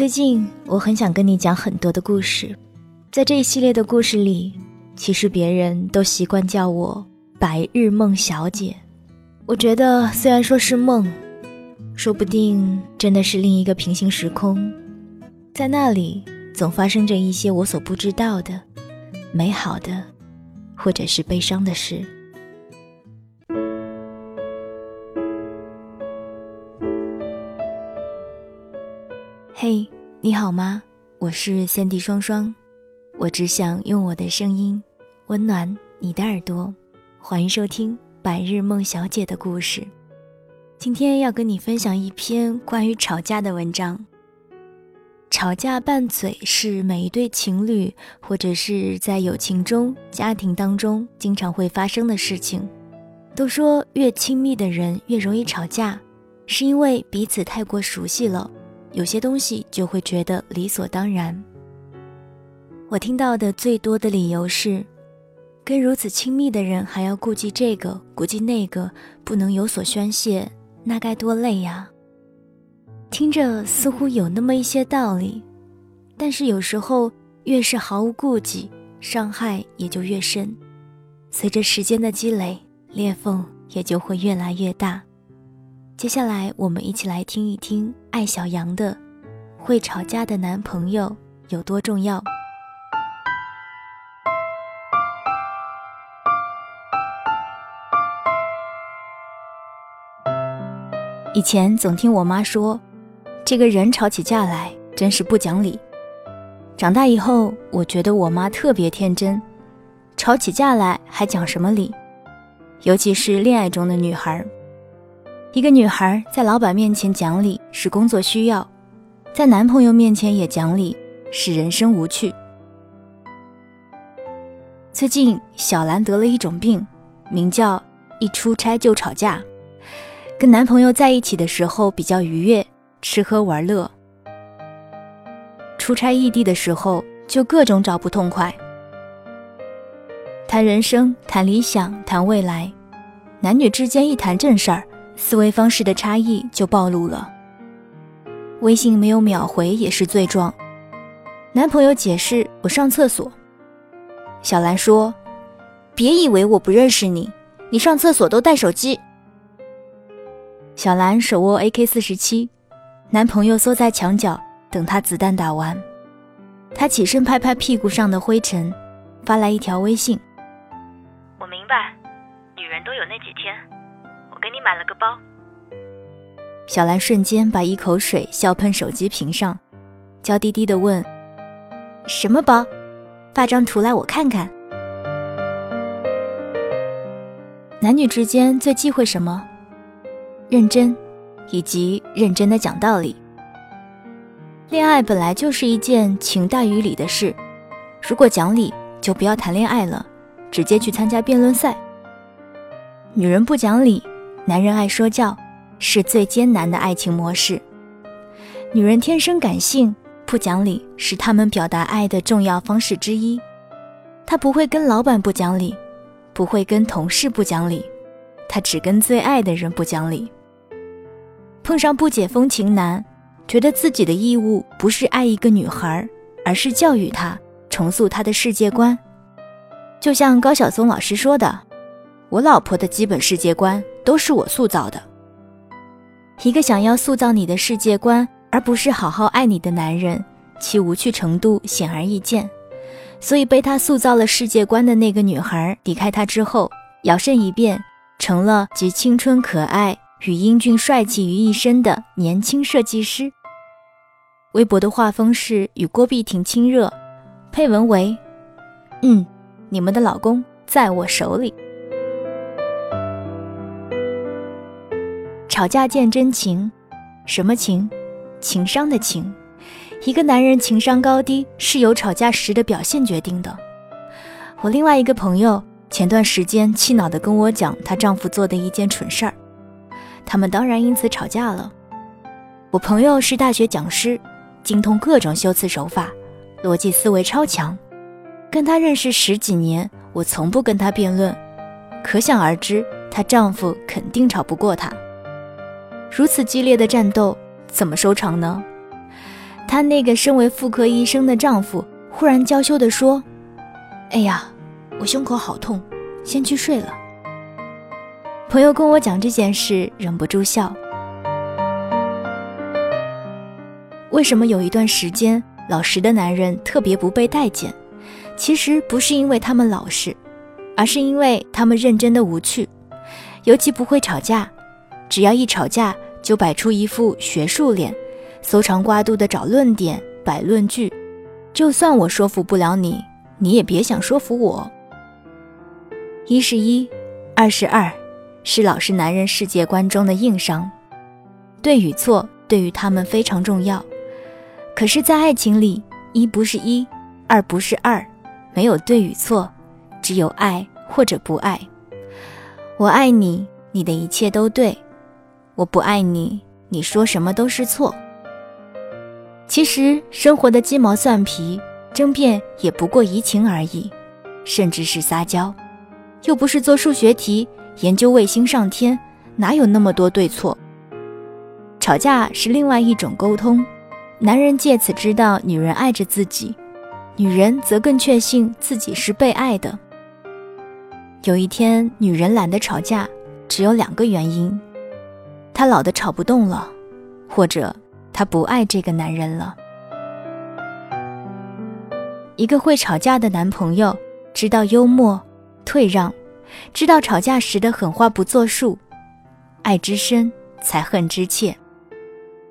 最近我很想跟你讲很多的故事，在这一系列的故事里，其实别人都习惯叫我白日梦小姐。我觉得虽然说是梦，说不定真的是另一个平行时空，在那里总发生着一些我所不知道的美好的，或者是悲伤的事。嘿，你好吗？我是三 D 双双，我只想用我的声音温暖你的耳朵。欢迎收听《白日梦小姐的故事》。今天要跟你分享一篇关于吵架的文章。吵架拌嘴是每一对情侣或者是在友情中、家庭当中经常会发生的事情。都说越亲密的人越容易吵架，是因为彼此太过熟悉了。有些东西就会觉得理所当然。我听到的最多的理由是，跟如此亲密的人还要顾忌这个顾忌那个，不能有所宣泄，那该多累呀！听着似乎有那么一些道理，但是有时候越是毫无顾忌，伤害也就越深。随着时间的积累，裂缝也就会越来越大。接下来，我们一起来听一听艾小羊的《会吵架的男朋友有多重要》。以前总听我妈说，这个人吵起架来真是不讲理。长大以后，我觉得我妈特别天真，吵起架来还讲什么理？尤其是恋爱中的女孩。一个女孩在老板面前讲理是工作需要，在男朋友面前也讲理是人生无趣。最近小兰得了一种病，名叫一出差就吵架。跟男朋友在一起的时候比较愉悦，吃喝玩乐；出差异地的时候就各种找不痛快。谈人生，谈理想，谈未来，男女之间一谈正事儿。思维方式的差异就暴露了。微信没有秒回也是罪状。男朋友解释：“我上厕所。”小兰说：“别以为我不认识你，你上厕所都带手机。”小兰手握 AK 四十七，男朋友缩在墙角等他子弹打完。他起身拍拍屁股上的灰尘，发来一条微信：“我明白，女人都有那几天。”给你买了个包，小兰瞬间把一口水笑喷手机屏上，娇滴滴的问：“什么包？发张图来我看看。”男女之间最忌讳什么？认真，以及认真的讲道理。恋爱本来就是一件情大于理的事，如果讲理，就不要谈恋爱了，直接去参加辩论赛。女人不讲理。男人爱说教，是最艰难的爱情模式。女人天生感性，不讲理是他们表达爱的重要方式之一。她不会跟老板不讲理，不会跟同事不讲理，她只跟最爱的人不讲理。碰上不解风情男，觉得自己的义务不是爱一个女孩，而是教育她，重塑她的世界观。就像高晓松老师说的：“我老婆的基本世界观。”都是我塑造的。一个想要塑造你的世界观，而不是好好爱你的男人，其无趣程度显而易见。所以被他塑造了世界观的那个女孩，离开他之后，摇身一变成了集青春可爱与英俊帅气于一身的年轻设计师。微博的画风是与郭碧婷亲热，配文为：“嗯，你们的老公在我手里。”吵架见真情，什么情？情商的情。一个男人情商高低是由吵架时的表现决定的。我另外一个朋友前段时间气恼地跟我讲她丈夫做的一件蠢事儿，他们当然因此吵架了。我朋友是大学讲师，精通各种修辞手法，逻辑思维超强。跟她认识十几年，我从不跟她辩论，可想而知，她丈夫肯定吵不过她。如此激烈的战斗怎么收场呢？她那个身为妇科医生的丈夫忽然娇羞地说：“哎呀，我胸口好痛，先去睡了。”朋友跟我讲这件事，忍不住笑。为什么有一段时间老实的男人特别不被待见？其实不是因为他们老实，而是因为他们认真的无趣，尤其不会吵架。只要一吵架，就摆出一副学术脸，搜肠刮肚的找论点、摆论据。就算我说服不了你，你也别想说服我。一是一，二是二。是老实男人世界观中的硬伤，对与错对于他们非常重要。可是，在爱情里，一不是一，二不是二，没有对与错，只有爱或者不爱。我爱你，你的一切都对；我不爱你，你说什么都是错。其实，生活的鸡毛蒜皮争辩也不过移情而已，甚至是撒娇，又不是做数学题。研究卫星上天，哪有那么多对错？吵架是另外一种沟通，男人借此知道女人爱着自己，女人则更确信自己是被爱的。有一天，女人懒得吵架，只有两个原因：她老的吵不动了，或者她不爱这个男人了。一个会吵架的男朋友，知道幽默、退让。知道吵架时的狠话不作数，爱之深才恨之切。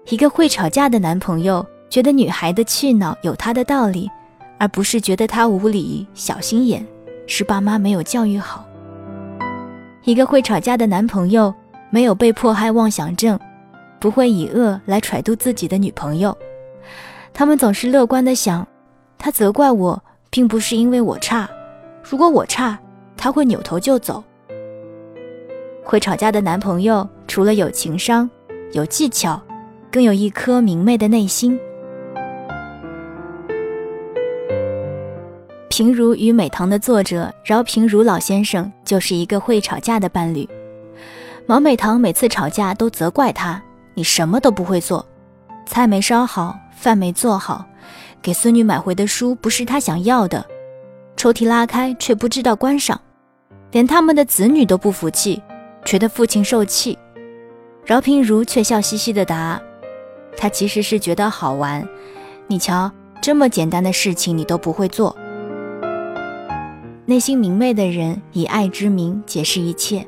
一个会吵架的男朋友，觉得女孩的气恼有他的道理，而不是觉得她无理、小心眼，是爸妈没有教育好。一个会吵架的男朋友，没有被迫害妄想症，不会以恶来揣度自己的女朋友。他们总是乐观的想，他责怪我，并不是因为我差，如果我差。他会扭头就走。会吵架的男朋友，除了有情商、有技巧，更有一颗明媚的内心。平如与美棠的作者饶平如老先生就是一个会吵架的伴侣。毛美棠每次吵架都责怪他：“你什么都不会做，菜没烧好，饭没做好，给孙女买回的书不是她想要的，抽屉拉开却不知道关上。”连他们的子女都不服气，觉得父亲受气。饶平如却笑嘻嘻地答：“他其实是觉得好玩。你瞧，这么简单的事情你都不会做。”内心明媚的人以爱之名解释一切，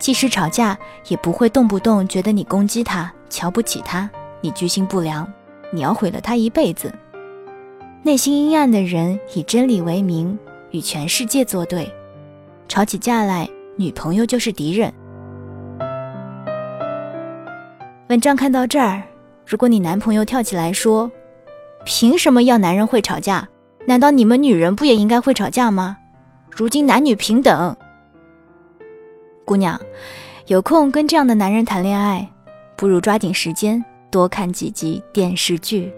即使吵架也不会动不动觉得你攻击他、瞧不起他、你居心不良，你要毁了他一辈子。内心阴暗的人以真理为名，与全世界作对。吵起架来，女朋友就是敌人。文章看到这儿，如果你男朋友跳起来说：“凭什么要男人会吵架？难道你们女人不也应该会吵架吗？如今男女平等。”姑娘，有空跟这样的男人谈恋爱，不如抓紧时间多看几集电视剧。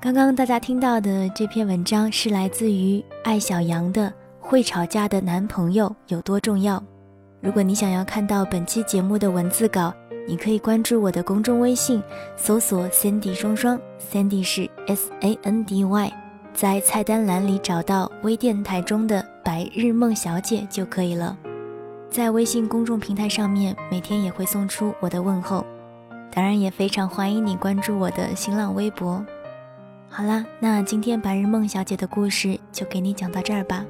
刚刚大家听到的这篇文章是来自于艾小羊的《会吵架的男朋友有多重要》。如果你想要看到本期节目的文字稿，你可以关注我的公众微信，搜索 “Sandy 双双 ”，Sandy 是 S A N D Y，在菜单栏里找到微电台中的“白日梦小姐”就可以了。在微信公众平台上面，每天也会送出我的问候。当然，也非常欢迎你关注我的新浪微博。好啦，那今天白日梦小姐的故事就给你讲到这儿吧。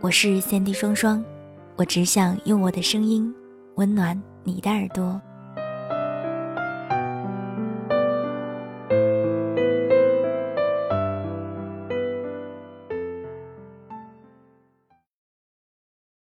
我是三 D 双双，我只想用我的声音温暖你的耳朵。